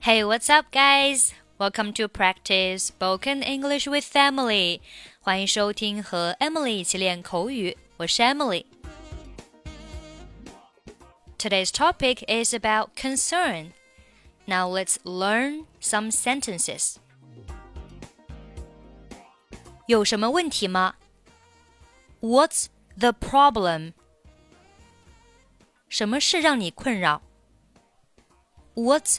Hey, what's up, guys? Welcome to practice spoken English with Emily. 欢迎收听和 Emily 一起练口语，我是 Emily。Today's topic is about concern. Now let's learn some sentences. 有什么问题吗？What's the problem? 什么事让你困扰？What's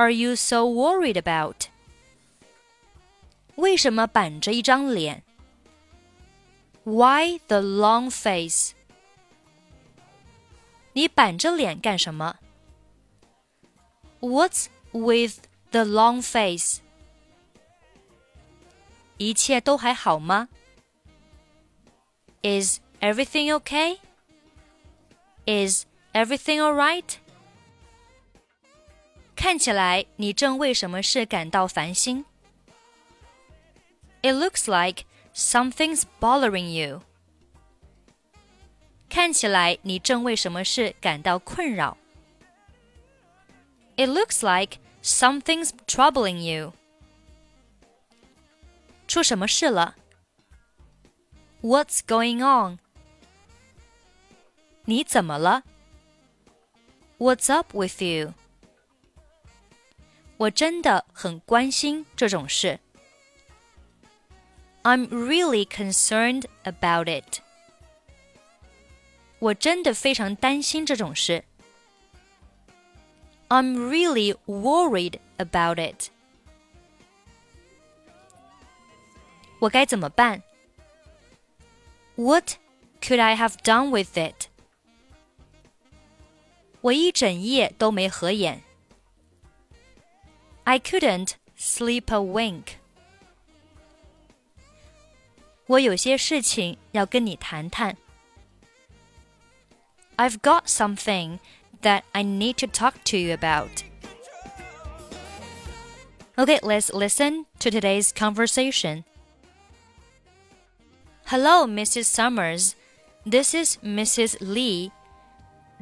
are you so worried about? 为什么板着一张脸？Why the long face? 你板着脸干什么？What's with the long face? 一切都还好吗？Is everything okay? Is everything alright? 看起来你正为什么事感到烦心。It looks like something's bothering you. 看起来你正为什么事感到困扰。It looks like something's troubling you. 出什么事了？What's going on? 你怎么了？What's up with you? 我真的很关心这种事。I'm really concerned about it. 我真的非常担心这种事。I'm really worried about it. 我该怎么办？What could I have done with it? 我一整夜都没合眼。 I couldn't sleep a wink. 我有些事情要跟你谈谈。I've got something that I need to talk to you about. Okay, let's listen to today's conversation. Hello, Mrs. Summers. This is Mrs. Lee.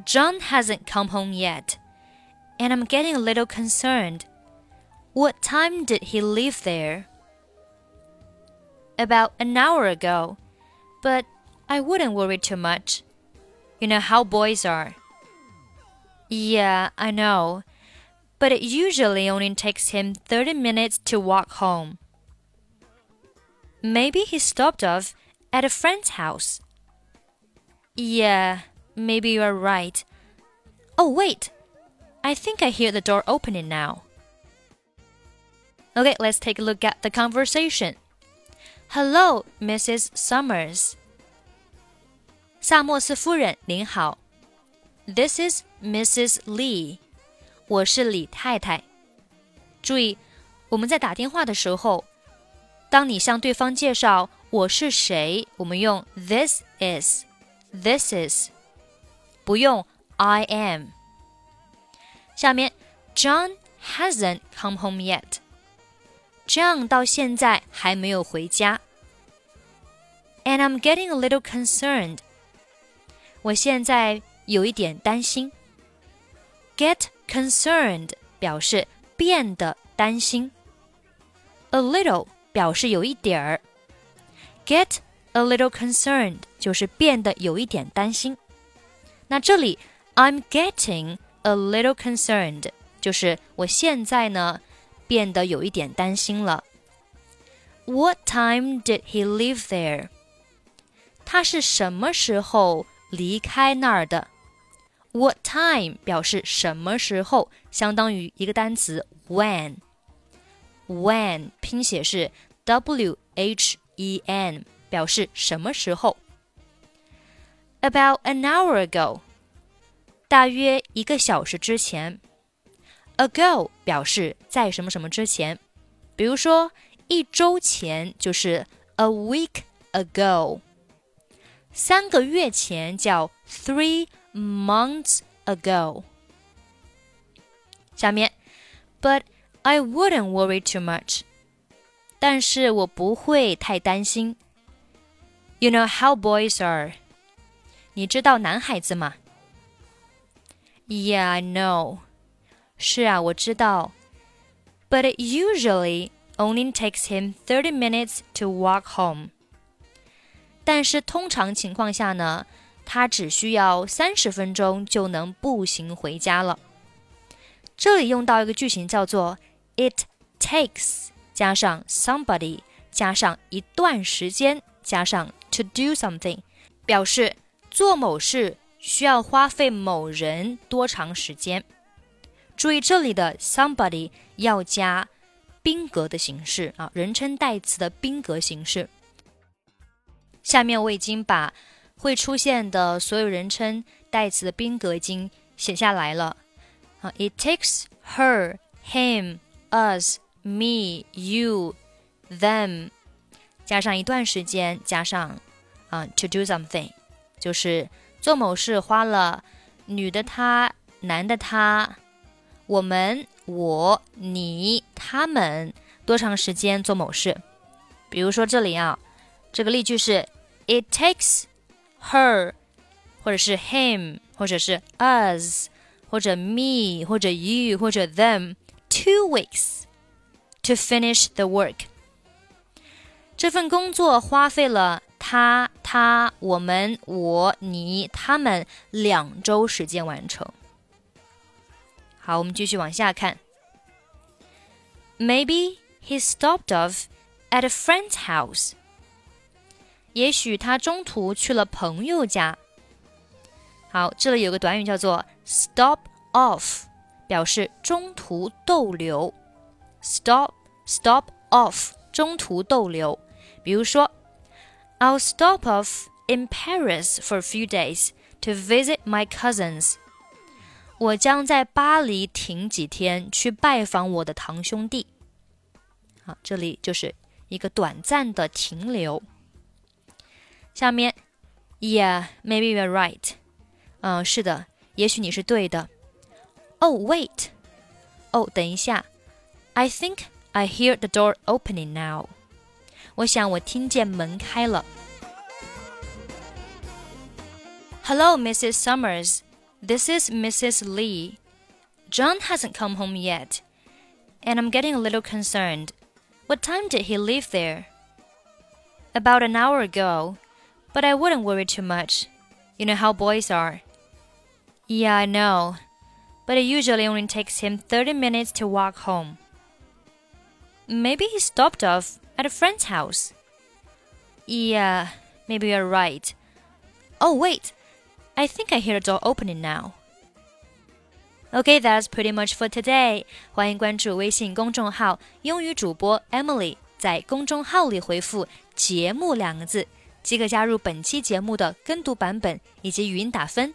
John hasn't come home yet, and I'm getting a little concerned. What time did he leave there? About an hour ago, but I wouldn't worry too much. You know how boys are. Yeah, I know. But it usually only takes him 30 minutes to walk home. Maybe he stopped off at a friend's house. Yeah, maybe you are right. Oh, wait. I think I hear the door opening now. Okay, let's take a look at the conversation. Hello, Mrs. Summers. 萨默斯夫人，您好。This is Mrs. Lee. 我是李太太。注意，我们在打电话的时候，当你向对方介绍我是谁，我们用 this is, this is，不用 I am。下面，John hasn't come home yet。 John 到现在还没有回家。And I'm getting a little concerned。我现在有一点担心。Get concerned 表示变得担心。A little 表示有一点儿。Get a little concerned 就是变得有一点担心。那这里 I'm getting a little concerned 就是我现在呢。 变得有一点担心了。What time did he leave there？他是什么时候离开那儿的？What time 表示什么时候，相当于一个单词 when。When 拼写是 W H E N，表示什么时候。About an hour ago，大约一个小时之前。 ago 表示在什么什么之前 比如说一周前就是 a week ago，三个月前叫 three months ago。下面，But I wouldn't worry too much。但是我不会太担心。You know how boys are。你知道男孩子吗？Yeah, I know. 是啊，我知道。But it usually only takes him thirty minutes to walk home. 但是通常情况下呢，他只需要三十分钟就能步行回家了。这里用到一个句型叫做 "It takes" 加上 somebody 加上一段时间加上 to do something，表示做某事需要花费某人多长时间？ 注意这里的 somebody 要加宾格的形式啊，人称代词的宾格形式。下面我已经把会出现的所有人称代词的宾格已经写下来了啊。It takes her, him, us, me, you, them，加上一段时间，加上啊 to do something。就是做某事花了女的她、男的他、我们、我、你、他们多长时间做某事？比如说这里啊，这个例句是 It takes her，或者是 him，或者是 us，或者 me，或者 you，或者 them two weeks to finish the work。这份工作花费了。他、他、我们、我、你、他们两周时间完成。 好，我们继续往下看。Maybe he stopped off at a friend's house。也许他中途去了朋友家。好，这里有个短语叫做 stop off，表示中途逗留。stop stop off，中途逗留。比如说。I'll stop off in Paris for a few days to visit my cousins. 我将在巴黎停几天去拜访我的堂兄弟。好，这里就是一个短暂的停留。下面，Yeah, maybe you're right. 嗯，是的，也许你是对的。Oh, wait. 哦，等一下。I think I hear the door opening now. 我想我听见门开了。Hello, Mrs. Summers. This is Mrs. Lee. John hasn't come home yet, and I'm getting a little concerned. What time did he leave there? About an hour ago, but I wouldn't worry too much. You know how boys are. Yeah, I know, but it usually only takes him 30 minutes to walk home. Maybe he stopped off at a friend's house. Yeah, maybe you're right. Oh, wait. I think I hear the door opening now. Okay, that's pretty much for today. 欢迎关注微信公众号“英语主播 Emily”，在公众号里回复“节目”两个字，即可加入本期节目的跟读版本以及语音打分。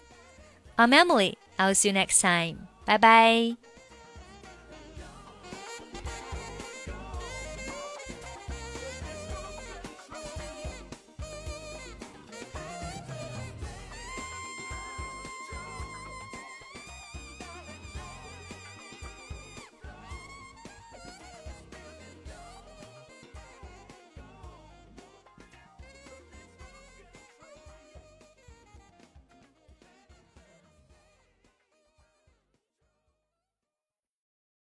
I'm Emily. I'll see you next time. Bye bye.